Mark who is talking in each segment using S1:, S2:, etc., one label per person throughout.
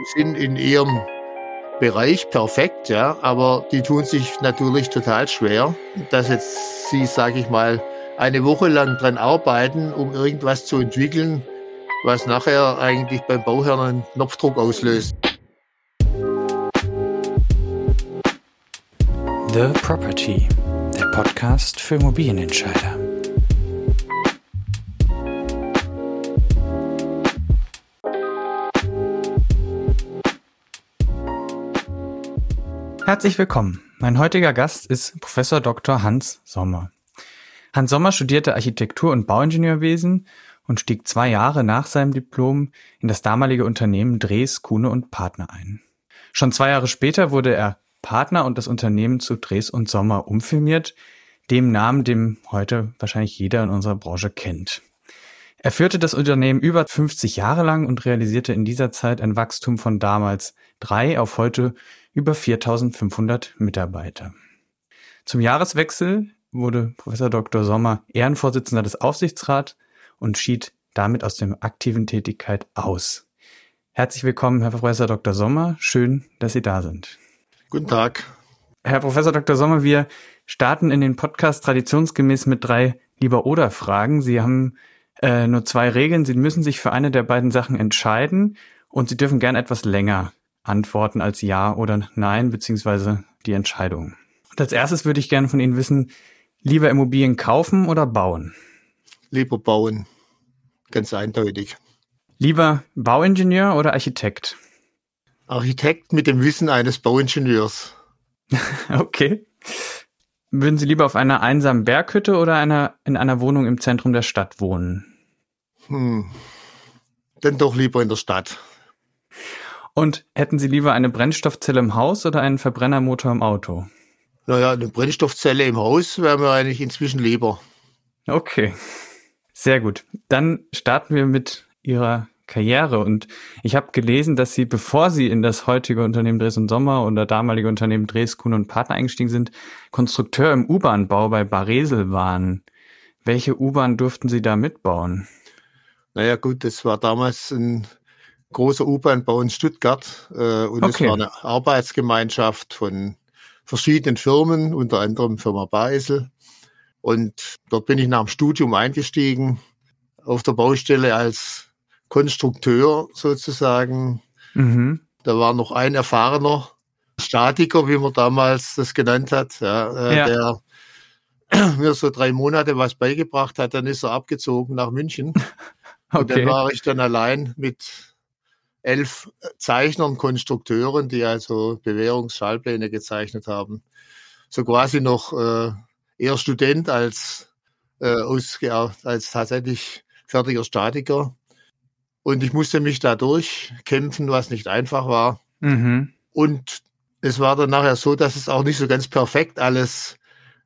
S1: die sind in ihrem Bereich perfekt, ja, aber die tun sich natürlich total schwer, dass jetzt sie, sage ich mal, eine Woche lang dran arbeiten, um irgendwas zu entwickeln, was nachher eigentlich beim Bauherrn einen Knopfdruck auslöst.
S2: The Property, der Podcast für Immobilienentscheider. Herzlich willkommen. Mein heutiger Gast ist Professor Dr. Hans Sommer. Hans Sommer studierte Architektur und Bauingenieurwesen und stieg zwei Jahre nach seinem Diplom in das damalige Unternehmen Dres, Kuhne und Partner ein. Schon zwei Jahre später wurde er Partner und das Unternehmen zu Dres und Sommer umfirmiert, dem Namen, dem heute wahrscheinlich jeder in unserer Branche kennt. Er führte das Unternehmen über 50 Jahre lang und realisierte in dieser Zeit ein Wachstum von damals drei auf heute über 4500 Mitarbeiter. Zum Jahreswechsel wurde Professor Dr. Sommer Ehrenvorsitzender des Aufsichtsrats und schied damit aus der aktiven Tätigkeit aus. Herzlich willkommen, Herr Professor Dr. Sommer. Schön, dass Sie da sind.
S1: Guten Tag.
S2: Herr Professor Dr. Sommer, wir starten in den Podcast traditionsgemäß mit drei Lieber-Oder-Fragen. Sie haben äh, nur zwei Regeln. Sie müssen sich für eine der beiden Sachen entscheiden und Sie dürfen gern etwas länger antworten als Ja oder Nein, beziehungsweise die Entscheidung. Und als erstes würde ich gerne von Ihnen wissen, lieber Immobilien kaufen oder bauen?
S1: Lieber bauen. Ganz eindeutig.
S2: Lieber Bauingenieur oder Architekt?
S1: Architekt mit dem Wissen eines Bauingenieurs.
S2: okay. Würden Sie lieber auf einer einsamen Berghütte oder einer, in einer Wohnung im Zentrum der Stadt wohnen?
S1: Hm. Dann doch lieber in der Stadt.
S2: Und hätten Sie lieber eine Brennstoffzelle im Haus oder einen Verbrennermotor im Auto?
S1: Naja, eine Brennstoffzelle im Haus wäre mir eigentlich inzwischen lieber.
S2: Okay, sehr gut. Dann starten wir mit Ihrer Karriere. Und ich habe gelesen, dass Sie, bevor Sie in das heutige Unternehmen Dres und Sommer oder damalige Unternehmen Dres, Kuhn und Partner eingestiegen sind, Konstrukteur im U-Bahn-Bau bei Baresel waren. Welche U-Bahn durften Sie da mitbauen?
S1: Naja gut, das war damals ein großer U-Bahn-Bau in Stuttgart äh, und es okay. war eine Arbeitsgemeinschaft von verschiedenen Firmen, unter anderem Firma Basel. Und dort bin ich nach dem Studium eingestiegen auf der Baustelle als Konstrukteur sozusagen. Mhm. Da war noch ein erfahrener Statiker, wie man damals das genannt hat, ja, äh, ja. der mir so drei Monate was beigebracht hat. Dann ist er abgezogen nach München. Okay. Und dann war ich dann allein mit elf Zeichnern, Konstrukteuren, die also Bewährungsschallpläne gezeichnet haben. So quasi noch äh, eher Student als, äh, ausge als tatsächlich fertiger Statiker. Und ich musste mich da durchkämpfen, was nicht einfach war. Mhm. Und es war dann nachher so, dass es auch nicht so ganz perfekt alles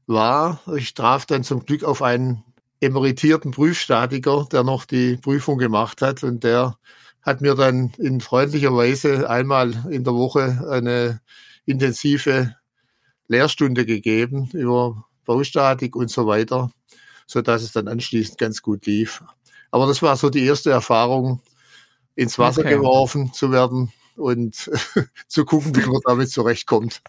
S1: war. Ich traf dann zum Glück auf einen emeritierten Prüfstatiker, der noch die Prüfung gemacht hat und der hat mir dann in freundlicher Weise einmal in der Woche eine intensive Lehrstunde gegeben über Baustatik und so weiter, so dass es dann anschließend ganz gut lief. Aber das war so die erste Erfahrung, ins Wasser okay. geworfen zu werden und zu gucken, wie man damit zurechtkommt.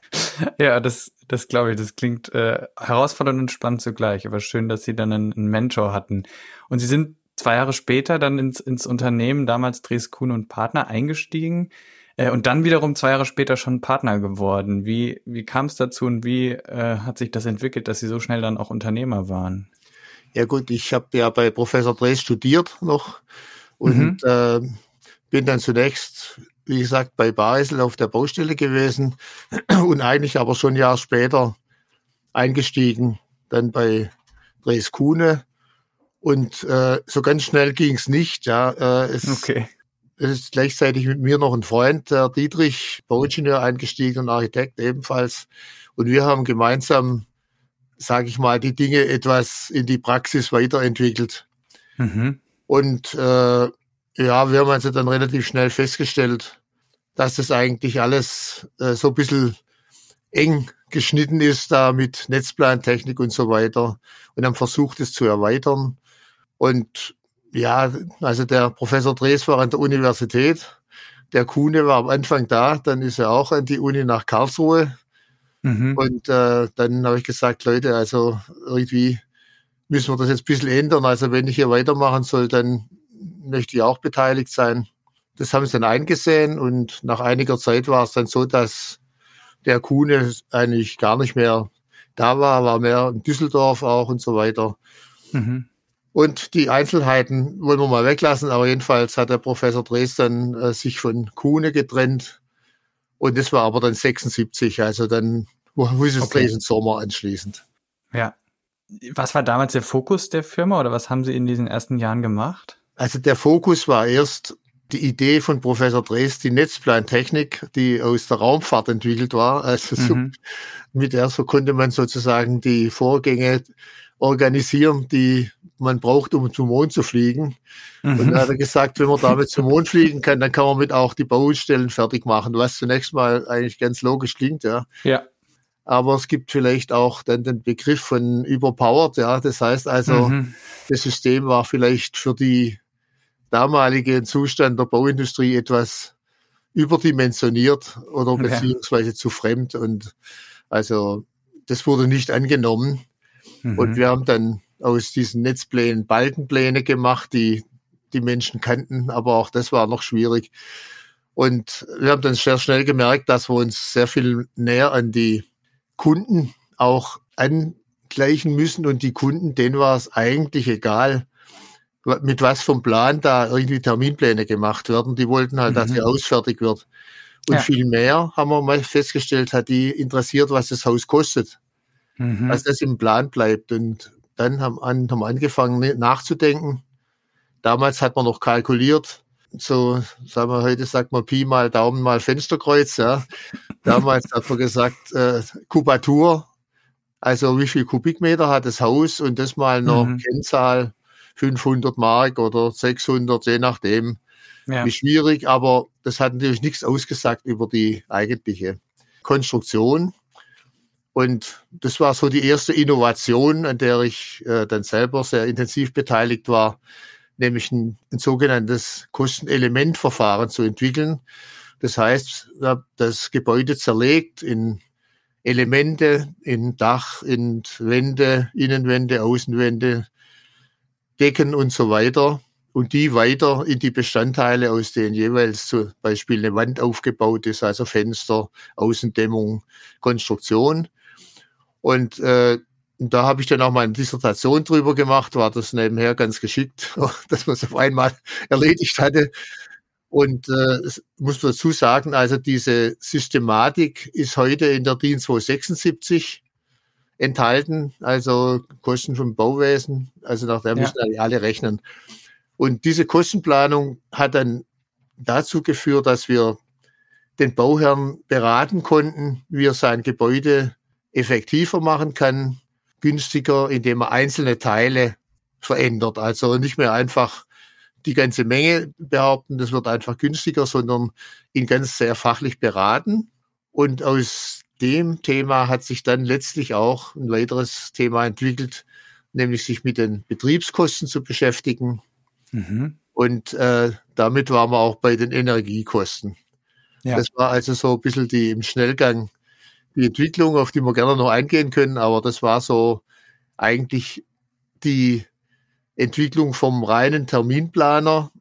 S2: Ja, das, das glaube ich, das klingt äh, herausfordernd und spannend zugleich, aber schön, dass Sie dann einen, einen Mentor hatten. Und Sie sind zwei Jahre später dann ins, ins Unternehmen, damals Dres Kuhn und Partner, eingestiegen äh, und dann wiederum zwei Jahre später schon Partner geworden. Wie, wie kam es dazu und wie äh, hat sich das entwickelt, dass Sie so schnell dann auch Unternehmer waren?
S1: Ja gut, ich habe ja bei Professor Dres studiert noch und mhm. äh, bin dann zunächst, wie gesagt, bei Basel auf der Baustelle gewesen und eigentlich aber schon ein Jahr später eingestiegen, dann bei Dres Kuhne und äh, so ganz schnell ging es nicht. Ja, äh, es, okay. es ist gleichzeitig mit mir noch ein Freund, der Dietrich, Bauingenieur eingestiegen und Architekt ebenfalls. Und wir haben gemeinsam, sage ich mal, die Dinge etwas in die Praxis weiterentwickelt. Mhm. Und äh, ja, wir haben also dann relativ schnell festgestellt, dass das eigentlich alles äh, so ein bisschen eng geschnitten ist da mit Netzplantechnik und so weiter und haben versucht, es zu erweitern. Und ja, also der Professor Drees war an der Universität. der Kuhne war am Anfang da, dann ist er auch an die Uni nach Karlsruhe. Mhm. Und äh, dann habe ich gesagt, Leute, also irgendwie müssen wir das jetzt ein bisschen ändern. Also wenn ich hier weitermachen soll, dann möchte ich auch beteiligt sein. Das haben sie dann eingesehen und nach einiger Zeit war es dann so, dass der Kuhne eigentlich gar nicht mehr da war, war mehr in Düsseldorf auch und so weiter. Mhm. Und die Einzelheiten wollen wir mal weglassen, aber jedenfalls hat der Professor Dresden äh, sich von Kuhne getrennt. Und das war aber dann 76, also dann es okay. Dresden Sommer anschließend.
S2: Ja. Was war damals der Fokus der Firma oder was haben Sie in diesen ersten Jahren gemacht?
S1: Also der Fokus war erst die Idee von Professor Drees, die Netzplantechnik, die aus der Raumfahrt entwickelt war. Also so, mhm. mit der so konnte man sozusagen die Vorgänge organisieren, die man braucht, um zum Mond zu fliegen. Mhm. Und er hat gesagt, wenn man damit zum Mond fliegen kann, dann kann man mit auch die Baustellen fertig machen, was zunächst mal eigentlich ganz logisch klingt, ja.
S2: Ja.
S1: Aber es gibt vielleicht auch dann den Begriff von überpowered, ja. Das heißt also, mhm. das System war vielleicht für die damalige Zustand der Bauindustrie etwas überdimensioniert oder beziehungsweise zu fremd und also das wurde nicht angenommen. Mhm. Und wir haben dann aus diesen Netzplänen Balkenpläne gemacht, die die Menschen kannten, aber auch das war noch schwierig. Und wir haben dann sehr schnell gemerkt, dass wir uns sehr viel näher an die Kunden auch angleichen müssen und die Kunden, denen war es eigentlich egal, mit was vom Plan da irgendwie Terminpläne gemacht werden. Die wollten halt, mhm. dass sie ausfertigt wird. Und ja. viel mehr haben wir mal festgestellt, hat die interessiert, was das Haus kostet. Mhm. Dass das im Plan bleibt. Und dann haben, an, haben angefangen ne, nachzudenken. Damals hat man noch kalkuliert, so, sagen wir heute, sagt man Pi mal Daumen mal Fensterkreuz, ja. Damals hat man gesagt, äh, Kubatur, also wie viel Kubikmeter hat das Haus und das mal noch mhm. Kennzahl 500 Mark oder 600, je nachdem, ja. wie schwierig. Aber das hat natürlich nichts ausgesagt über die eigentliche Konstruktion. Und das war so die erste Innovation, an der ich äh, dann selber sehr intensiv beteiligt war, nämlich ein, ein sogenanntes Kostenelementverfahren zu entwickeln. Das heißt, das Gebäude zerlegt in Elemente, in Dach, in Wände, Innenwände, Außenwände, Decken und so weiter und die weiter in die Bestandteile, aus denen jeweils zum Beispiel eine Wand aufgebaut ist, also Fenster, Außendämmung, Konstruktion. Und äh, da habe ich dann auch mal eine Dissertation drüber gemacht, war das nebenher ganz geschickt, dass man es auf einmal erledigt hatte. Und äh, muss man dazu sagen, also diese Systematik ist heute in der DIN 276 enthalten, also Kosten vom Bauwesen, also nach der ja. müssen alle rechnen. Und diese Kostenplanung hat dann dazu geführt, dass wir den Bauherrn beraten konnten, wie er sein Gebäude effektiver machen kann, günstiger, indem er einzelne Teile verändert. Also nicht mehr einfach die ganze Menge behaupten, das wird einfach günstiger, sondern ihn ganz sehr fachlich beraten. Und aus dem Thema hat sich dann letztlich auch ein weiteres Thema entwickelt, nämlich sich mit den Betriebskosten zu beschäftigen. Mhm. Und äh, damit waren wir auch bei den Energiekosten. Ja. Das war also so ein bisschen die im Schnellgang die Entwicklung, auf die wir gerne noch eingehen können, aber das war so eigentlich die Entwicklung vom reinen Terminplaner,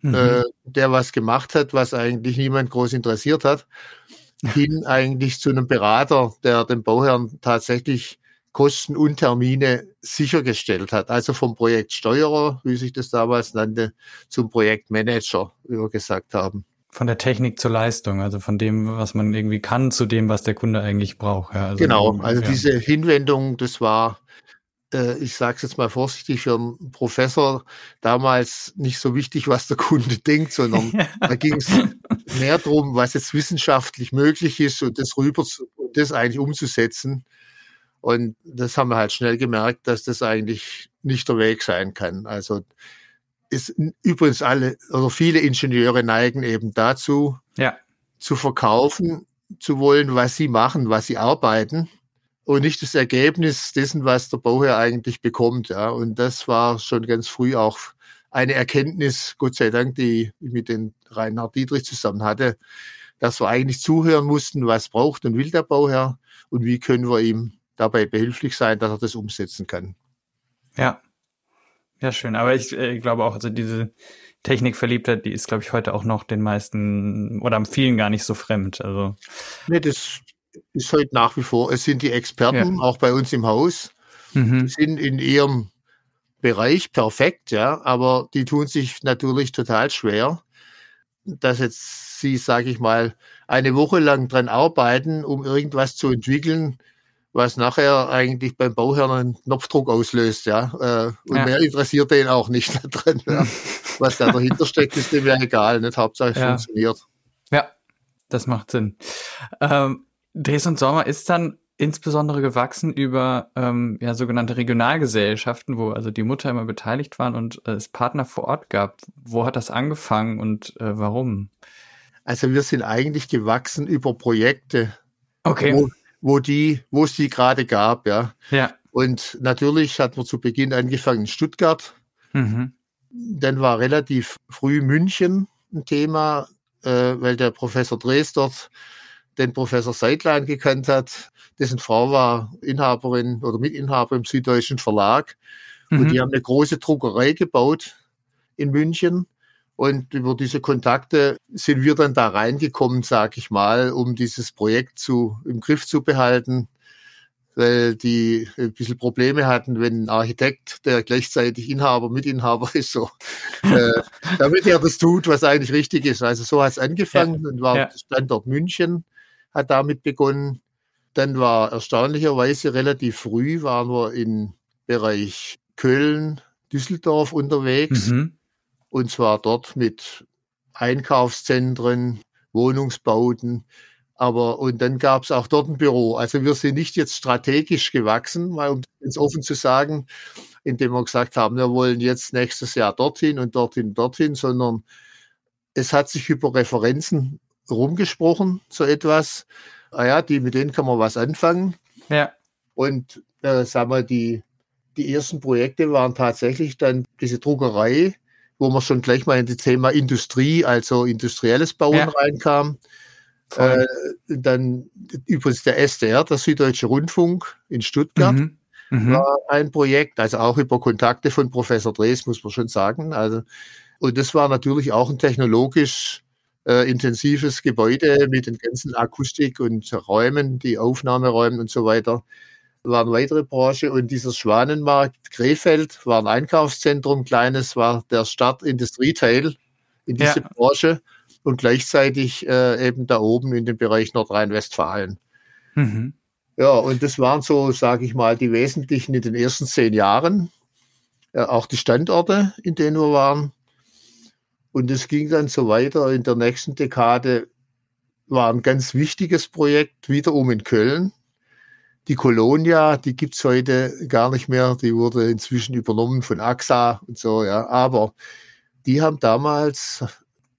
S1: mhm. äh, der was gemacht hat, was eigentlich niemand groß interessiert hat, hin eigentlich zu einem Berater, der dem Bauherrn tatsächlich Kosten und Termine sichergestellt hat. Also vom Projektsteuerer, wie sich das damals nannte, zum Projektmanager, wie wir gesagt haben.
S2: Von der Technik zur Leistung, also von dem, was man irgendwie kann, zu dem, was der Kunde eigentlich braucht.
S1: Ja, also genau, also ja. diese Hinwendung, das war äh, ich sage es jetzt mal vorsichtig, für einen Professor damals nicht so wichtig, was der Kunde denkt, sondern da ging es mehr darum, was jetzt wissenschaftlich möglich ist und das rüber zu, das eigentlich umzusetzen. Und das haben wir halt schnell gemerkt, dass das eigentlich nicht der Weg sein kann. Also ist übrigens alle oder viele Ingenieure neigen eben dazu,
S2: ja.
S1: zu verkaufen zu wollen, was sie machen, was sie arbeiten und nicht das Ergebnis dessen, was der Bauherr eigentlich bekommt. Ja. Und das war schon ganz früh auch eine Erkenntnis, Gott sei Dank, die ich mit den Reinhard Dietrich zusammen hatte, dass wir eigentlich zuhören mussten, was braucht und will der Bauherr und wie können wir ihm dabei behilflich sein, dass er das umsetzen kann.
S2: Ja, ja, schön. Aber ich äh, glaube auch, also diese Technikverliebtheit, die ist, glaube ich, heute auch noch den meisten oder vielen gar nicht so fremd. Also.
S1: Nee, das ist heute nach wie vor. Es sind die Experten, ja. auch bei uns im Haus, mhm. sind in ihrem Bereich perfekt, ja, aber die tun sich natürlich total schwer, dass jetzt sie, sage ich mal, eine Woche lang dran arbeiten, um irgendwas zu entwickeln, was nachher eigentlich beim Bauherrn einen Knopfdruck auslöst, ja. Äh, und ja. mehr interessiert den auch nicht drin. Ja. Was da dahinter steckt, ist dem ja egal, nicht Hauptsache es ja. funktioniert.
S2: Ja, das macht Sinn. Ähm, Dres und Sommer ist dann insbesondere gewachsen über ähm, ja, sogenannte Regionalgesellschaften, wo also die Mutter immer beteiligt waren und äh, es Partner vor Ort gab. Wo hat das angefangen und äh, warum?
S1: Also wir sind eigentlich gewachsen über Projekte.
S2: Okay.
S1: Wo, wo die, wo es die gerade gab, ja.
S2: Ja.
S1: Und natürlich hat man zu Beginn angefangen in Stuttgart. Mhm. Dann war relativ früh München ein Thema, äh, weil der Professor Dres dort den Professor Seidlein gekannt hat. Dessen Frau war Inhaberin oder Mitinhaber im Süddeutschen Verlag. Mhm. Und die haben eine große Druckerei gebaut in München. Und über diese Kontakte sind wir dann da reingekommen, sag ich mal, um dieses Projekt zu, im Griff zu behalten, weil die ein bisschen Probleme hatten, wenn ein Architekt, der gleichzeitig Inhaber, Mitinhaber ist, so, äh, damit er das tut, was eigentlich richtig ist. Also so hat es angefangen ja. und war ja. Standort München, hat damit begonnen. Dann war erstaunlicherweise relativ früh, waren wir im Bereich Köln, Düsseldorf unterwegs. Mhm und zwar dort mit Einkaufszentren, Wohnungsbauten. Aber und dann gab es auch dort ein Büro. Also wir sind nicht jetzt strategisch gewachsen, mal um es offen zu sagen, indem wir gesagt haben, wir wollen jetzt nächstes Jahr dorthin und dorthin, dorthin, sondern es hat sich über Referenzen rumgesprochen, so etwas. Ah ja, die, mit denen kann man was anfangen.
S2: Ja.
S1: Und äh, sagen wir, die, die ersten Projekte waren tatsächlich dann diese Druckerei, wo man schon gleich mal in das Thema Industrie, also industrielles Bauen ja. reinkam. Äh, dann übrigens der SDR, der Süddeutsche Rundfunk in Stuttgart, mhm. Mhm. war ein Projekt, also auch über Kontakte von Professor Drees, muss man schon sagen. Also, und das war natürlich auch ein technologisch äh, intensives Gebäude mit den ganzen Akustik und Räumen, die Aufnahmeräumen und so weiter waren weitere Branche und dieser Schwanenmarkt Krefeld war ein Einkaufszentrum, kleines war der Stadtindustrieteil in diese ja. Branche und gleichzeitig äh, eben da oben in dem Bereich Nordrhein-Westfalen. Mhm. Ja, und das waren so, sage ich mal, die wesentlichen in den ersten zehn Jahren. Äh, auch die Standorte, in denen wir waren. Und es ging dann so weiter. In der nächsten Dekade war ein ganz wichtiges Projekt wiederum in Köln. Die Colonia, die gibt's heute gar nicht mehr. Die wurde inzwischen übernommen von AXA und so, ja. Aber die haben damals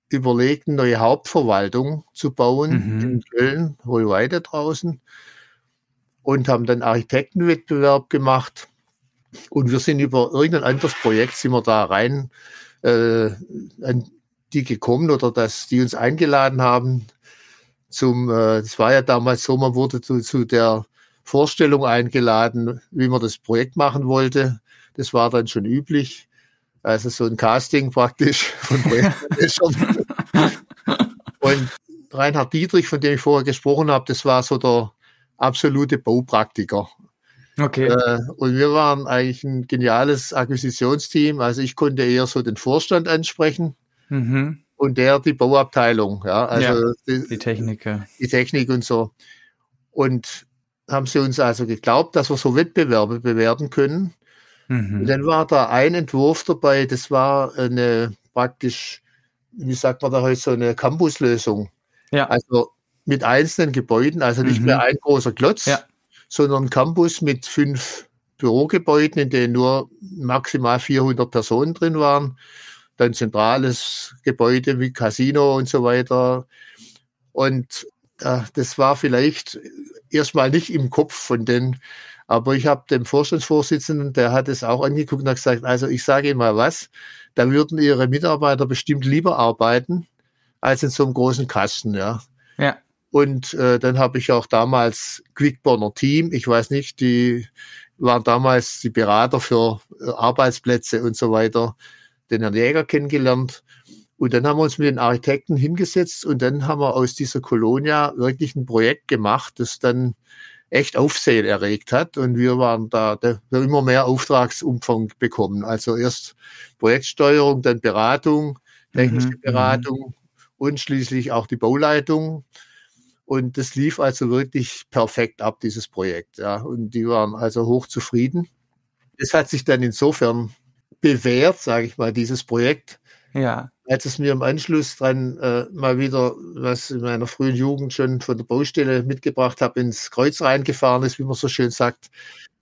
S1: überlegt, eine neue Hauptverwaltung zu bauen mhm. in Köln, Hohlweide draußen. Und haben dann Architektenwettbewerb gemacht. Und wir sind über irgendein anderes Projekt, sind wir da rein, äh, an die gekommen oder dass die uns eingeladen haben zum, äh, das war ja damals so, man wurde zu, zu der Vorstellung eingeladen, wie man das Projekt machen wollte. Das war dann schon üblich. Also so ein Casting praktisch von Projektmanagern. Und Reinhard Dietrich, von dem ich vorher gesprochen habe, das war so der absolute Baupraktiker.
S2: Okay.
S1: Äh, und wir waren eigentlich ein geniales Akquisitionsteam. Also ich konnte eher so den Vorstand ansprechen mhm. und der die Bauabteilung. Ja, also
S2: ja, die, die Technik.
S1: Die Technik und so. Und haben sie uns also geglaubt, dass wir so Wettbewerbe bewerten können. Mhm. Und dann war da ein Entwurf dabei, das war eine praktisch, wie sagt man da heute, so eine Campuslösung.
S2: Ja.
S1: Also mit einzelnen Gebäuden, also nicht mhm. mehr ein großer Klotz,
S2: ja.
S1: sondern ein Campus mit fünf Bürogebäuden, in denen nur maximal 400 Personen drin waren. Dann zentrales Gebäude wie Casino und so weiter. Und das war vielleicht erstmal nicht im Kopf von den, aber ich habe dem Vorstandsvorsitzenden, der hat es auch angeguckt und hat gesagt, also ich sage Ihnen mal was, da würden ihre Mitarbeiter bestimmt lieber arbeiten als in so einem großen Kasten, ja.
S2: Ja.
S1: Und äh, dann habe ich auch damals Quickborner Team, ich weiß nicht, die waren damals die Berater für äh, Arbeitsplätze und so weiter, den Herrn Jäger kennengelernt. Und dann haben wir uns mit den Architekten hingesetzt und dann haben wir aus dieser Kolonia wirklich ein Projekt gemacht, das dann echt Aufsehen erregt hat. Und wir waren da, da wir haben immer mehr Auftragsumfang bekommen. Also erst Projektsteuerung, dann Beratung, technische mhm, Beratung mhm. und schließlich auch die Bauleitung. Und das lief also wirklich perfekt ab, dieses Projekt. Ja. Und die waren also hoch zufrieden. Es hat sich dann insofern bewährt, sage ich mal, dieses Projekt.
S2: Ja.
S1: Als es mir im Anschluss dran äh, mal wieder, was in meiner frühen Jugend schon von der Baustelle mitgebracht habe, ins Kreuz reingefahren ist, wie man so schön sagt,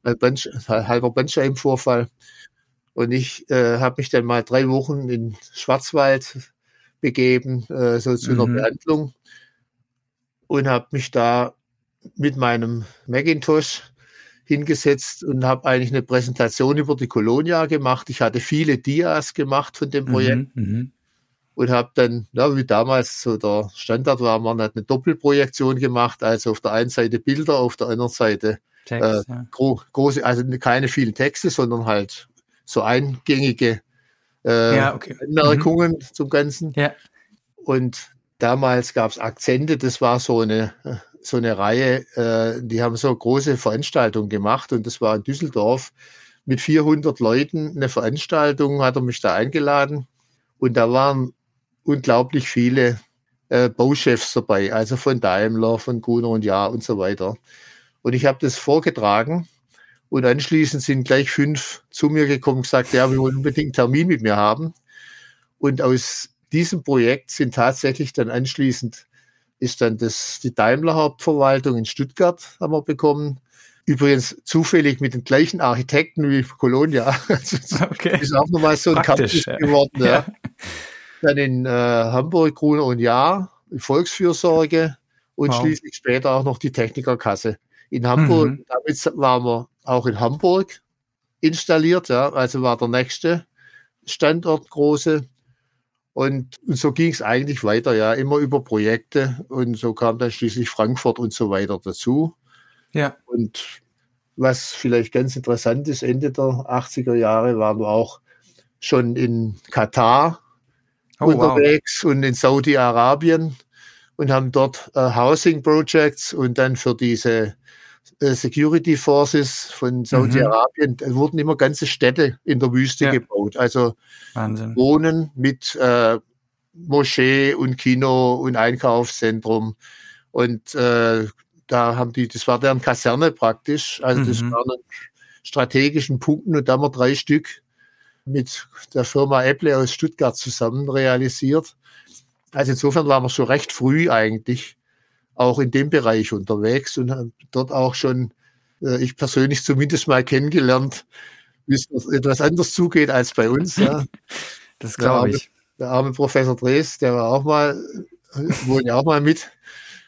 S1: ein Bandsch halber Bandscheibenvorfall. Und ich äh, habe mich dann mal drei Wochen in Schwarzwald begeben, äh, so zu mhm. einer Behandlung und habe mich da mit meinem Macintosh hingesetzt und habe eigentlich eine Präsentation über die Colonia gemacht. Ich hatte viele Dias gemacht von dem Projekt mhm, mhm. Und habe dann, ja, wie damals so der Standard war, man hat eine Doppelprojektion gemacht, also auf der einen Seite Bilder, auf der anderen Seite Text, äh, ja. gro große, also keine vielen Texte, sondern halt so eingängige äh, ja, okay. Anmerkungen mhm. zum Ganzen.
S2: Ja.
S1: Und damals gab es Akzente, das war so eine, so eine Reihe, äh, die haben so große Veranstaltungen gemacht und das war in Düsseldorf mit 400 Leuten eine Veranstaltung, hat er mich da eingeladen und da waren unglaublich viele äh, Bauchefs dabei, also von Daimler, von Gruner und Jahr und so weiter. Und ich habe das vorgetragen und anschließend sind gleich fünf zu mir gekommen und gesagt, ja, wir wollen unbedingt einen Termin mit mir haben. Und aus diesem Projekt sind tatsächlich dann anschließend ist dann das, die Daimler Hauptverwaltung in Stuttgart haben wir bekommen. Übrigens zufällig mit den gleichen Architekten wie Colonia. Also okay. Ist auch nochmal so ein Campus geworden. Ja. ja. Dann in äh, Hamburg, Gruner und Jahr, Volksfürsorge und wow. schließlich später auch noch die Technikerkasse. In Hamburg, mhm. damit waren wir auch in Hamburg installiert, ja, also war der nächste Standort große. Und, und so ging es eigentlich weiter, ja, immer über Projekte. Und so kam dann schließlich Frankfurt und so weiter dazu.
S2: Ja.
S1: Und was vielleicht ganz interessant ist, Ende der 80er Jahre waren wir auch schon in Katar oh, unterwegs wow. und in Saudi-Arabien und haben dort äh, Housing Projects und dann für diese äh, Security Forces von Saudi-Arabien, mhm. wurden immer ganze Städte in der Wüste ja. gebaut. Also Wahnsinn. Wohnen mit äh, Moschee und Kino und Einkaufszentrum. Und äh, da haben die, das war deren Kaserne praktisch. Also mhm. das waren strategischen Punkten und da haben wir drei Stück mit der Firma Apple aus Stuttgart zusammen realisiert. Also insofern waren wir schon recht früh eigentlich auch in dem Bereich unterwegs und dort auch schon, äh, ich persönlich zumindest mal kennengelernt, wie es etwas anders zugeht als bei uns. Ja.
S2: Das glaube ich.
S1: Der arme Professor Drees, der war auch mal, wohnt ja auch mal mit.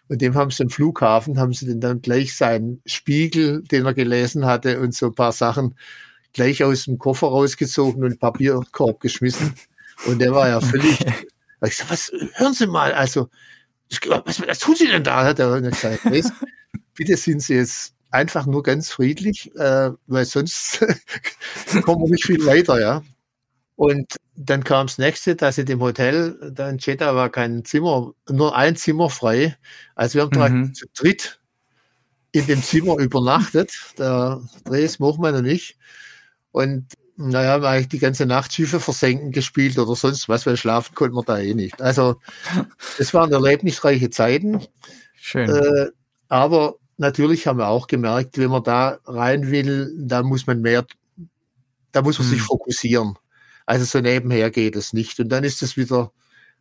S1: Und dem haben sie am Flughafen, haben sie dann gleich seinen Spiegel, den er gelesen hatte und so ein paar Sachen gleich aus dem Koffer rausgezogen und Papierkorb geschmissen. Und der war ja völlig, ich sag, was, hören Sie mal, also, was, was tun Sie denn da? Hat er gesagt, bitte sind Sie jetzt einfach nur ganz friedlich, äh, weil sonst kommen wir nicht viel weiter, ja. Und dann kam das nächste, dass in dem Hotel, da in Jeddah war kein Zimmer, nur ein Zimmer frei. Also wir haben mhm. zu dritt in dem Zimmer übernachtet, der Dres, Mochmann und ich. Und naja, haben eigentlich die ganze Nacht Schiffe versenken gespielt oder sonst was, weil schlafen konnten wir da eh nicht. Also, es waren erlebnisreiche Zeiten.
S2: Schön. Äh,
S1: aber natürlich haben wir auch gemerkt, wenn man da rein will, da muss man mehr, da muss man hm. sich fokussieren. Also so nebenher geht es nicht. Und dann ist es wieder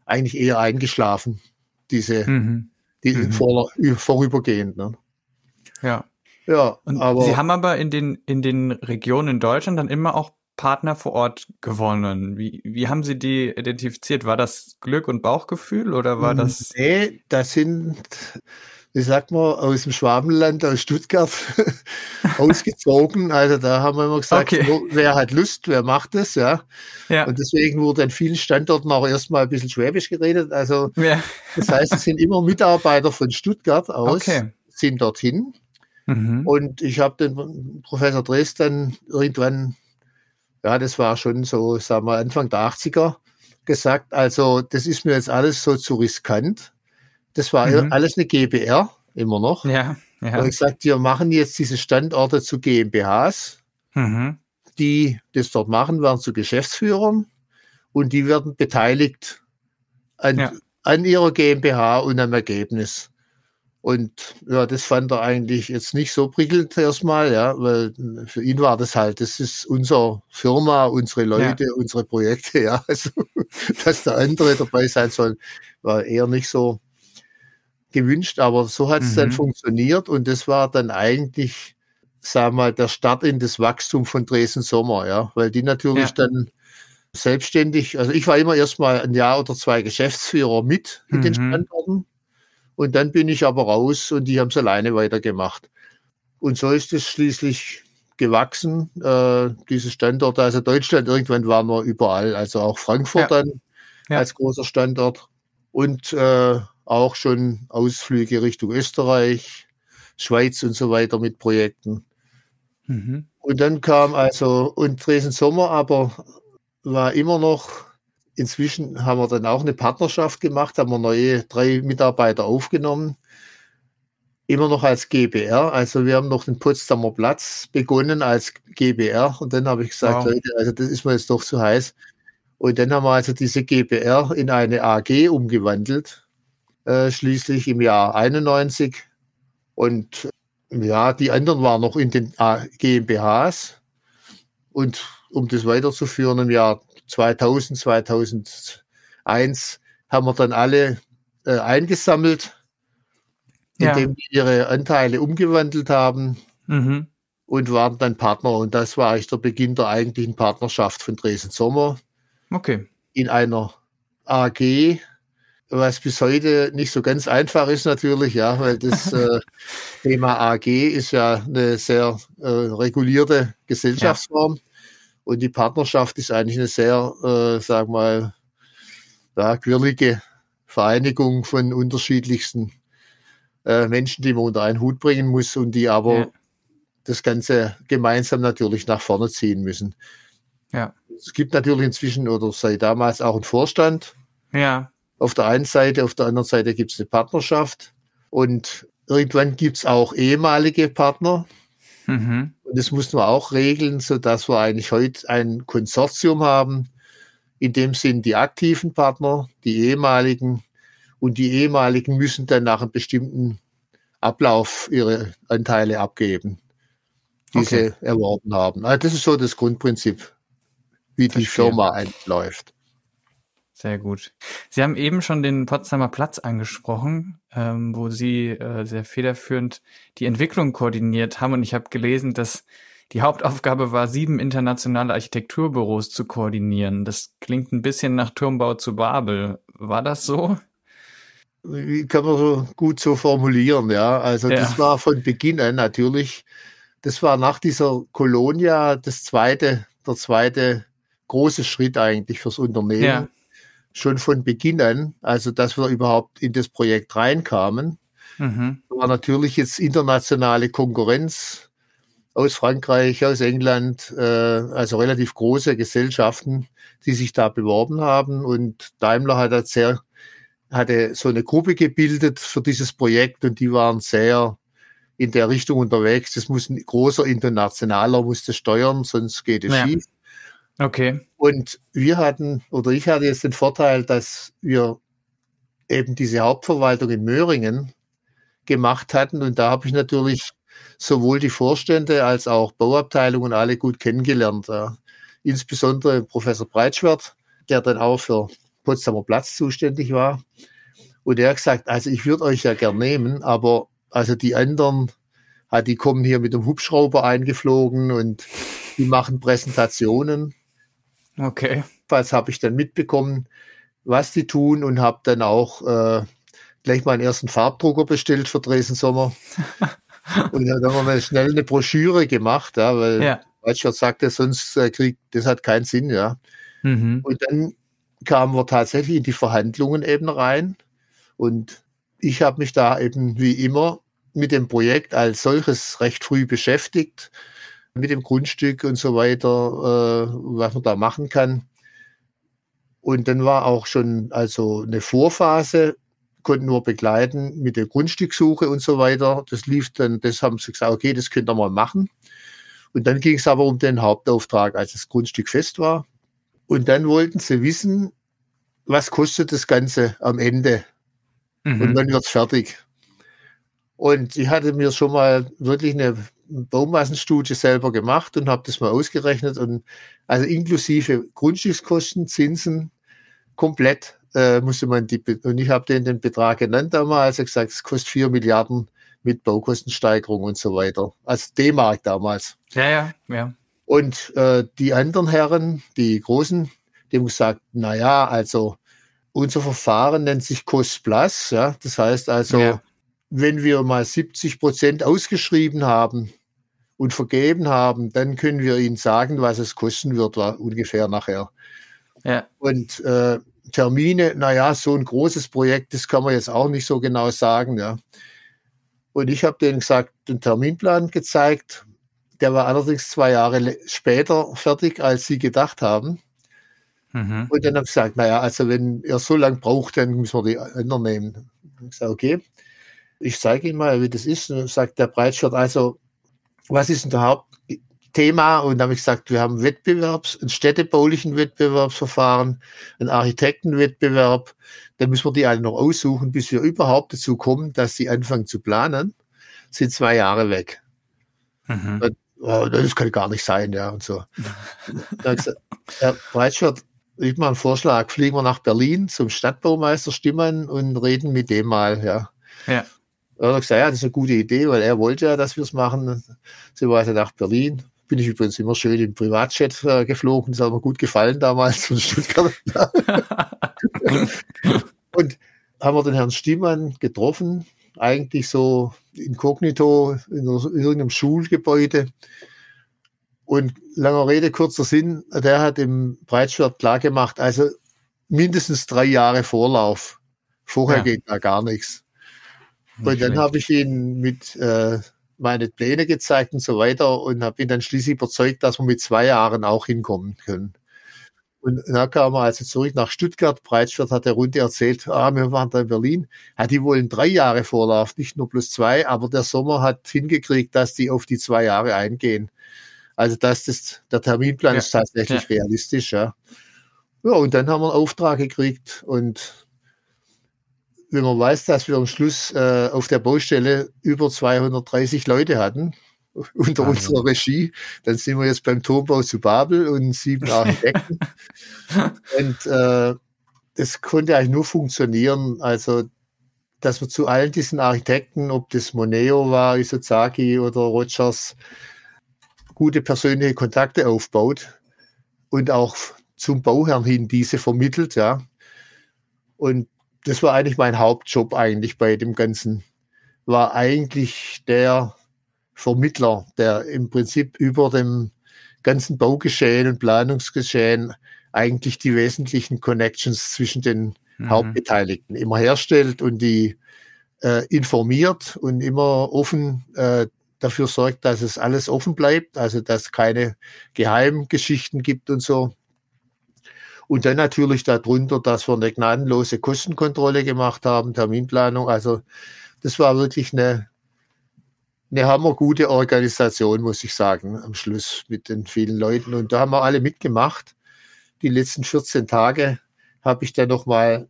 S1: eigentlich eher eingeschlafen, diese, mhm. die mhm. Vor, vorübergehend. Ne?
S2: Ja.
S1: Ja,
S2: und aber. Sie haben aber in den, in den Regionen in Deutschland dann immer auch Partner vor Ort gewonnen. Wie, wie haben Sie die identifiziert? War das Glück und Bauchgefühl oder war das?
S1: Nee, das sind wie sagt man, aus dem Schwabenland, aus Stuttgart ausgezogen. Also da haben wir immer gesagt, okay. so, wer hat Lust, wer macht es, ja. ja. Und deswegen wurde an vielen Standorten auch erstmal ein bisschen Schwäbisch geredet. Also ja. das heißt, es sind immer Mitarbeiter von Stuttgart aus, okay. sind dorthin. Mhm. Und ich habe den Professor Dresden irgendwann, ja, das war schon so, sagen wir, Anfang der 80er, gesagt, also das ist mir jetzt alles so zu riskant das war mhm. alles eine GBR, immer noch. Ja. ja. Und ich sagte, wir machen jetzt diese Standorte zu GmbHs. Mhm. Die das dort machen, werden zu Geschäftsführern und die werden beteiligt an, ja. an ihrer GmbH und am Ergebnis. Und ja, das fand er eigentlich jetzt nicht so prickelnd erstmal, ja, weil für ihn war das halt, das ist unsere Firma, unsere Leute, ja. unsere Projekte, ja. Also, dass der andere dabei sein soll, war eher nicht so gewünscht, aber so hat es mhm. dann funktioniert und das war dann eigentlich, sag mal, der Start in das Wachstum von Dresden Sommer, ja, weil die natürlich ja. dann selbstständig, also ich war immer erstmal ein Jahr oder zwei Geschäftsführer mit in mhm. den Standorten und dann bin ich aber raus und die haben es alleine weitergemacht. Und so ist es schließlich gewachsen, äh, diese Standorte. Also Deutschland, irgendwann waren wir überall, also auch Frankfurt ja. dann ja. als großer Standort. Und äh, auch schon Ausflüge Richtung Österreich, Schweiz und so weiter mit Projekten. Mhm. Und dann kam also, und Dresden Sommer aber war immer noch, inzwischen haben wir dann auch eine Partnerschaft gemacht, haben wir neue drei Mitarbeiter aufgenommen. Immer noch als GBR. Also wir haben noch den Potsdamer Platz begonnen als GBR. Und dann habe ich gesagt, wow. Leute, also das ist mir jetzt doch zu heiß. Und dann haben wir also diese GBR in eine AG umgewandelt äh, schließlich im Jahr 91. Und ja, die anderen waren noch in den GmbHs. Und um das weiterzuführen, im Jahr 2000, 2001 haben wir dann alle äh, eingesammelt, indem ja. die ihre Anteile umgewandelt haben mhm. und waren dann Partner. Und das war eigentlich der Beginn der eigentlichen Partnerschaft von Dresden Sommer.
S2: Okay.
S1: In einer AG, was bis heute nicht so ganz einfach ist natürlich, ja, weil das äh, Thema AG ist ja eine sehr äh, regulierte Gesellschaftsform ja. Und die Partnerschaft ist eigentlich eine sehr, äh, sag mal, ja, quirlige Vereinigung von unterschiedlichsten äh, Menschen, die man unter einen Hut bringen muss und die aber ja. das Ganze gemeinsam natürlich nach vorne ziehen müssen. Ja. Es gibt natürlich inzwischen oder seit damals auch einen Vorstand.
S2: Ja
S1: auf der einen Seite, auf der anderen Seite gibt es eine Partnerschaft und irgendwann gibt es auch ehemalige Partner. Mhm. Und das muss man auch regeln, so dass wir eigentlich heute ein Konsortium haben. In dem sind die aktiven Partner, die ehemaligen und die ehemaligen müssen dann nach einem bestimmten Ablauf ihre Anteile abgeben, die okay. sie erworben haben. Also das ist so das Grundprinzip, wie Verstehe. die Firma läuft.
S2: Sehr gut. Sie haben eben schon den Potsdamer Platz angesprochen, ähm, wo Sie äh, sehr federführend die Entwicklung koordiniert haben. Und ich habe gelesen, dass die Hauptaufgabe war, sieben internationale Architekturbüros zu koordinieren. Das klingt ein bisschen nach Turmbau zu Babel. War das so?
S1: Kann man so gut so formulieren, ja. Also ja. das war von Beginn an natürlich, das war nach dieser Kolonia das zweite, der zweite große Schritt eigentlich fürs Unternehmen. Ja schon von Beginn an, also dass wir überhaupt in das Projekt reinkamen, mhm. war natürlich jetzt internationale Konkurrenz aus Frankreich, aus England, äh, also relativ große Gesellschaften, die sich da beworben haben. Und Daimler hat halt sehr, hatte so eine Gruppe gebildet für dieses Projekt und die waren sehr in der Richtung unterwegs. Das muss ein großer Internationaler musste steuern, sonst geht es ja. schief.
S2: Okay.
S1: Und wir hatten, oder ich hatte jetzt den Vorteil, dass wir eben diese Hauptverwaltung in Möhringen gemacht hatten. Und da habe ich natürlich sowohl die Vorstände als auch Bauabteilungen alle gut kennengelernt. Ja. Insbesondere Professor Breitschwert, der dann auch für Potsdamer Platz zuständig war. Und er hat gesagt, also ich würde euch ja gern nehmen, aber also die anderen, die kommen hier mit dem Hubschrauber eingeflogen und die machen Präsentationen.
S2: Okay.
S1: Was habe ich dann mitbekommen, was die tun und habe dann auch äh, gleich mal einen ersten Farbdrucker bestellt für Dresden Sommer. und dann haben wir schnell eine Broschüre gemacht, ja, weil ja. Weitschert sagte, sonst äh, kriegt, das hat keinen Sinn, ja. Mhm. Und dann kamen wir tatsächlich in die Verhandlungen eben rein. Und ich habe mich da eben wie immer mit dem Projekt als solches recht früh beschäftigt, mit dem Grundstück und so weiter, äh, was man da machen kann. Und dann war auch schon also eine Vorphase, konnten nur begleiten mit der Grundstücksuche und so weiter. Das lief dann, das haben sie gesagt, okay, das könnt ihr mal machen. Und dann ging es aber um den Hauptauftrag, als das Grundstück fest war. Und dann wollten sie wissen, was kostet das Ganze am Ende mhm. und wann wird's fertig. Und ich hatte mir schon mal wirklich eine Baumassenstudie selber gemacht und habe das mal ausgerechnet und also inklusive Grundstückskosten, Zinsen, komplett äh, musste man die, und ich habe den den Betrag genannt damals, also gesagt, es kostet vier Milliarden mit Baukostensteigerung und so weiter. Als D-Mark damals.
S2: Ja, ja, ja.
S1: Und äh, die anderen Herren, die Großen, die haben gesagt, na ja, also unser Verfahren nennt sich Cost Plus, ja. Das heißt also, ja. Wenn wir mal 70 Prozent ausgeschrieben haben und vergeben haben, dann können wir Ihnen sagen, was es kosten wird, war ungefähr nachher. Ja. Und äh, Termine, naja, so ein großes Projekt, das kann man jetzt auch nicht so genau sagen, ja. Und ich habe denen gesagt, den Terminplan gezeigt. Der war allerdings zwei Jahre später fertig, als sie gedacht haben. Mhm. Und dann habe ich gesagt, naja, also wenn ihr so lange braucht, dann müssen wir die anderen nehmen. Ich gesagt, okay, ich zeige Ihnen mal, wie das ist. Und sagt der Breitschert, also, was ist denn der Hauptthema? Und dann habe ich gesagt, wir haben Wettbewerbs, einen städtebaulichen Wettbewerbsverfahren, einen Architektenwettbewerb. Dann müssen wir die alle noch aussuchen, bis wir überhaupt dazu kommen, dass sie anfangen zu planen. Sind zwei Jahre weg. Mhm. Und, oh, das kann gar nicht sein, ja, und so. dann gesagt, Herr Breitschert, ich mal einen Vorschlag, fliegen wir nach Berlin zum Stadtbaumeister Stimmen und reden mit dem mal, ja. Ja. Er hat gesagt, ja, das ist eine gute Idee, weil er wollte ja, dass wir es machen. So war er nach Berlin. Bin ich übrigens immer schön im Privatjet äh, geflogen. Das hat mir gut gefallen damals von Stuttgart. und haben wir den Herrn Stimmann getroffen, eigentlich so inkognito in irgendeinem Schulgebäude. Und langer Rede, kurzer Sinn, der hat im Breitschwert klargemacht, also mindestens drei Jahre Vorlauf. Vorher ja. geht da gar nichts. Nicht und dann habe ich ihn mit äh, meine Pläne gezeigt und so weiter und habe ihn dann schließlich überzeugt, dass wir mit zwei Jahren auch hinkommen können. Und da kam er also zurück nach Stuttgart. Breitschwert hat der Runde erzählt, ah, wir waren da in Berlin. Ja, die wollen drei Jahre Vorlauf, nicht nur plus zwei, aber der Sommer hat hingekriegt, dass die auf die zwei Jahre eingehen. Also das ist, der Terminplan ja. ist tatsächlich ja. realistisch, ja. Ja, und dann haben wir einen Auftrag gekriegt und wenn man weiß, dass wir am Schluss äh, auf der Baustelle über 230 Leute hatten, unter ah, unserer Regie, dann sind wir jetzt beim Turmbau zu Babel und sieben Architekten. und äh, das konnte eigentlich nur funktionieren, also dass wir zu allen diesen Architekten, ob das Moneo war, Isozaki oder Rogers, gute persönliche Kontakte aufbaut und auch zum Bauherrn hin diese vermittelt, ja. Und das war eigentlich mein Hauptjob eigentlich bei dem Ganzen. War eigentlich der Vermittler, der im Prinzip über dem ganzen Baugeschehen und Planungsgeschehen eigentlich die wesentlichen Connections zwischen den mhm. Hauptbeteiligten immer herstellt und die äh, informiert und immer offen äh, dafür sorgt, dass es alles offen bleibt, also dass keine Geheimgeschichten gibt und so. Und dann natürlich darunter, dass wir eine gnadenlose Kostenkontrolle gemacht haben, Terminplanung. Also das war wirklich eine, eine hammergute Organisation, muss ich sagen, am Schluss mit den vielen Leuten. Und da haben wir alle mitgemacht. Die letzten 14 Tage habe ich dann nochmal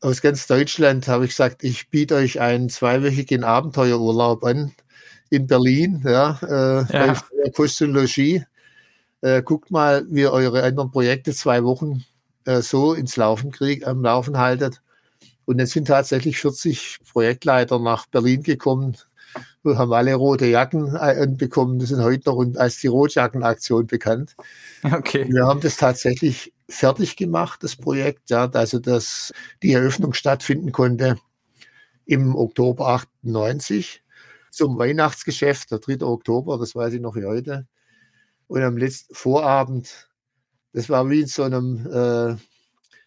S1: aus ganz Deutschland, habe ich gesagt, ich biete euch einen zweiwöchigen Abenteuerurlaub an in Berlin, ja, äh, ja. bei Kostologie. Äh, guckt mal, wie eure anderen Projekte zwei Wochen äh, so ins Laufen kriegt, am Laufen haltet. Und jetzt sind tatsächlich 40 Projektleiter nach Berlin gekommen. Wir haben alle rote Jacken äh, bekommen. Das sind heute noch als die Rotjackenaktion bekannt. Okay. Wir haben das tatsächlich fertig gemacht, das Projekt, ja, also dass die Eröffnung stattfinden konnte im Oktober 98 zum Weihnachtsgeschäft, der 3. Oktober, das weiß ich noch wie heute. Und am letzten Vorabend, das war wie in so einem, äh,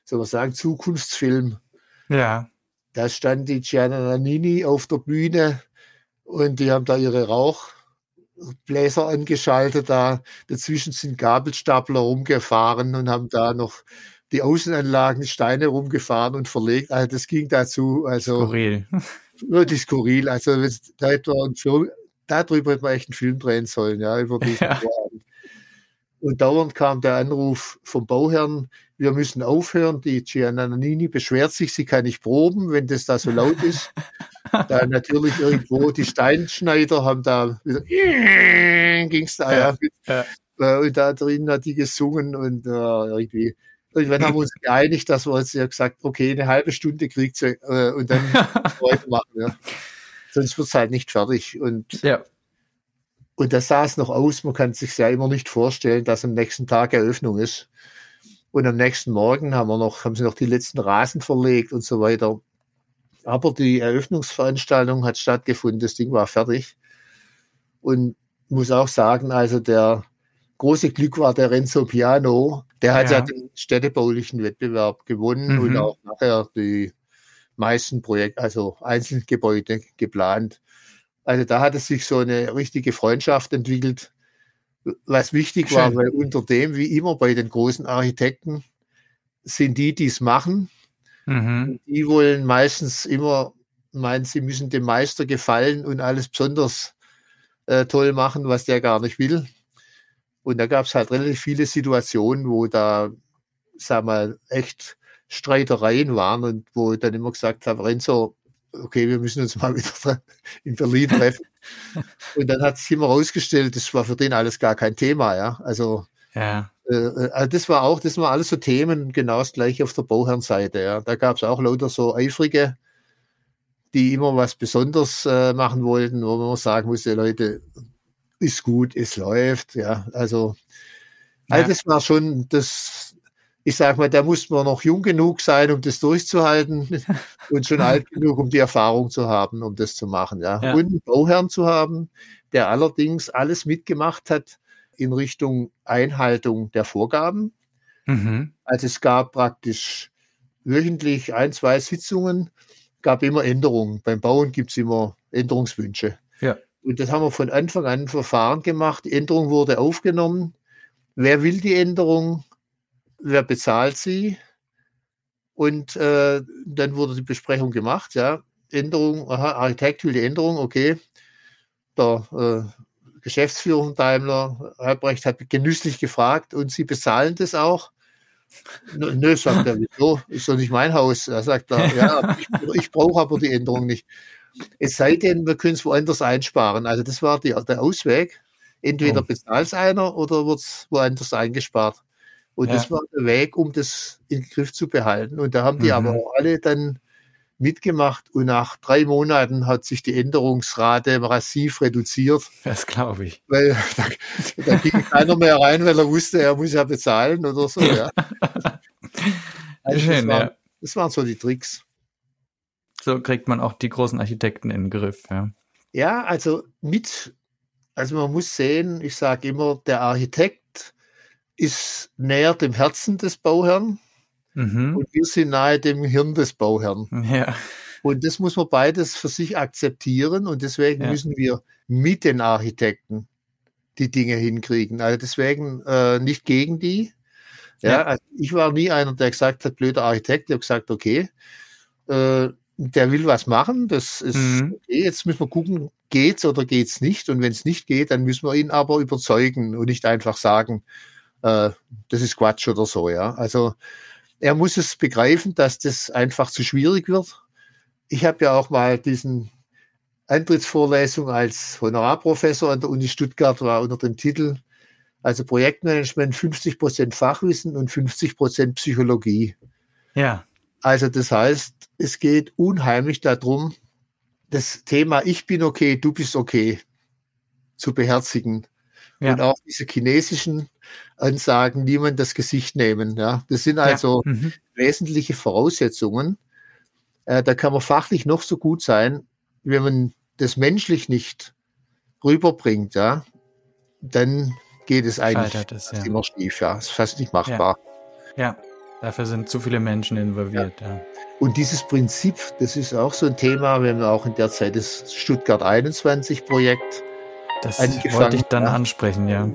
S1: soll man sagen, Zukunftsfilm.
S2: Ja.
S1: Da stand die Gianna Nannini auf der Bühne und die haben da ihre Rauchbläser angeschaltet. Da dazwischen sind Gabelstapler rumgefahren und haben da noch die Außenanlagen, Steine rumgefahren und verlegt. Also das ging dazu. Also
S2: skurril.
S1: Wirklich skurril. Also da hätte man Film, darüber hätte man echt einen Film drehen sollen, ja, über diesen ja. Und dauernd kam der Anruf vom Bauherrn, wir müssen aufhören. Die Giannanini beschwert sich, sie kann nicht proben, wenn das da so laut ist. da natürlich irgendwo die Steinschneider haben da wieder ging's da ja, ja. ja. Und da drin hat die gesungen und äh, irgendwie Irgendwann haben wir uns geeinigt, dass wir uns ja gesagt, okay, eine halbe Stunde kriegt sie äh, und dann weitermachen. Ja. Sonst wird es halt nicht fertig. Und,
S2: ja.
S1: Und das sah es noch aus. Man kann sich ja immer nicht vorstellen, dass am nächsten Tag Eröffnung ist. Und am nächsten Morgen haben wir noch, haben sie noch die letzten Rasen verlegt und so weiter. Aber die Eröffnungsveranstaltung hat stattgefunden. Das Ding war fertig. Und muss auch sagen, also der große Glück war der Renzo Piano, der hat ja, ja den städtebaulichen Wettbewerb gewonnen mhm. und auch nachher die meisten Projekte, also Einzelgebäude geplant. Also da hat es sich so eine richtige Freundschaft entwickelt, was wichtig Schön. war, weil unter dem, wie immer bei den großen Architekten, sind die, die es machen. Mhm. Die wollen meistens immer meinen, sie müssen dem Meister gefallen und alles besonders äh, toll machen, was der gar nicht will. Und da gab es halt relativ viele Situationen, wo da, sag mal, echt Streitereien waren und wo ich dann immer gesagt habe, Renzo, okay, wir müssen uns mal wieder in Berlin treffen. und dann hat sich immer rausgestellt, das war für den alles gar kein Thema, ja. Also,
S2: ja.
S1: Äh, äh also das war auch, das waren alles so Themen, genau das gleiche auf der Bauherrenseite, ja. Da gab es auch lauter so eifrige, die immer was Besonderes äh, machen wollten, wo man sagen musste, Leute, ist gut, es läuft, ja. Also, ja. also das war schon das, ich sag mal, da muss man noch jung genug sein, um das durchzuhalten und schon alt genug, um die Erfahrung zu haben, um das zu machen, ja. ja. Und einen Bauherrn zu haben, der allerdings alles mitgemacht hat in Richtung Einhaltung der Vorgaben. Mhm. Also es gab praktisch wöchentlich ein, zwei Sitzungen, gab immer Änderungen. Beim Bauen gibt es immer Änderungswünsche.
S2: Ja.
S1: Und das haben wir von Anfang an ein Verfahren gemacht. Die Änderung wurde aufgenommen. Wer will die Änderung? Wer bezahlt sie? Und äh, dann wurde die Besprechung gemacht. Ja, Änderung, aha, Architekt will die Änderung, okay. Der äh, Geschäftsführer Daimler, Albrecht, hat genüsslich gefragt und sie bezahlen das auch. Nö, sagt er, wieso? Ist doch nicht mein Haus. Er sagt, ja, ich, ich brauche aber die Änderung nicht. Es sei denn, wir können es woanders einsparen. Also das war die, der Ausweg. Entweder oh. bezahlt es einer oder wird es woanders eingespart. Und ja. das war der Weg, um das in den Griff zu behalten. Und da haben die mhm. aber auch alle dann mitgemacht und nach drei Monaten hat sich die Änderungsrate massiv reduziert.
S2: Das glaube ich.
S1: Weil da, da ging keiner mehr rein, weil er wusste, er muss ja bezahlen oder so. Ja. Also Schön, das, waren, ja. das waren so die Tricks.
S2: So kriegt man auch die großen Architekten in den Griff. Ja,
S1: ja also mit, also man muss sehen, ich sage immer, der Architekt ist näher dem Herzen des Bauherrn mhm. und wir sind nahe dem Hirn des Bauherrn.
S2: Ja.
S1: Und das muss man beides für sich akzeptieren und deswegen ja. müssen wir mit den Architekten die Dinge hinkriegen. Also deswegen äh, nicht gegen die. Ja, ja. Also ich war nie einer, der gesagt hat, blöder Architekt. Ich habe gesagt, okay, äh, der will was machen, das ist mhm. okay, jetzt müssen wir gucken, geht's oder geht's nicht. Und wenn es nicht geht, dann müssen wir ihn aber überzeugen und nicht einfach sagen, äh, das ist Quatsch oder so, ja. Also er muss es begreifen, dass das einfach zu schwierig wird. Ich habe ja auch mal diesen Antrittsvorlesung als Honorarprofessor an der Uni Stuttgart war unter dem Titel also Projektmanagement 50 Prozent Fachwissen und 50 Prozent Psychologie.
S2: Ja.
S1: Also das heißt, es geht unheimlich darum, das Thema Ich bin okay, du bist okay zu beherzigen. Ja. Und auch diese chinesischen Ansagen, niemand das Gesicht nehmen. Ja, das sind also ja. mhm. wesentliche Voraussetzungen. Äh, da kann man fachlich noch so gut sein, wenn man das menschlich nicht rüberbringt, ja, dann geht es eigentlich es, ja. immer schief, ja. Ist fast nicht machbar.
S2: Ja. ja. dafür sind zu viele Menschen involviert, ja. ja.
S1: Und dieses Prinzip, das ist auch so ein Thema, wir haben auch in der Zeit das Stuttgart 21 Projekt
S2: das wollte ich dann ja. ansprechen, ja.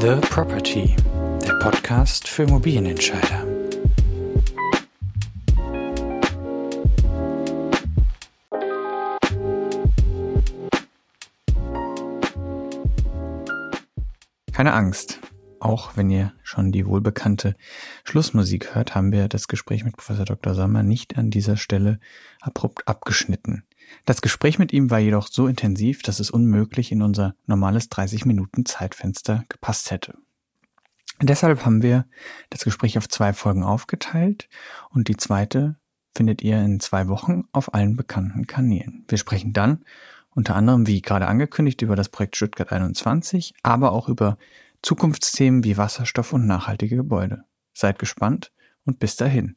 S2: The Property, der Podcast für Immobilienentscheider. Keine Angst. Auch wenn ihr schon die wohlbekannte Schlussmusik hört, haben wir das Gespräch mit Professor Dr. Sommer nicht an dieser Stelle abrupt abgeschnitten. Das Gespräch mit ihm war jedoch so intensiv, dass es unmöglich in unser normales 30 Minuten Zeitfenster gepasst hätte. Deshalb haben wir das Gespräch auf zwei Folgen aufgeteilt und die zweite findet ihr in zwei Wochen auf allen bekannten Kanälen. Wir sprechen dann unter anderem, wie gerade angekündigt, über das Projekt Stuttgart 21, aber auch über Zukunftsthemen wie Wasserstoff und nachhaltige Gebäude. Seid gespannt und bis dahin.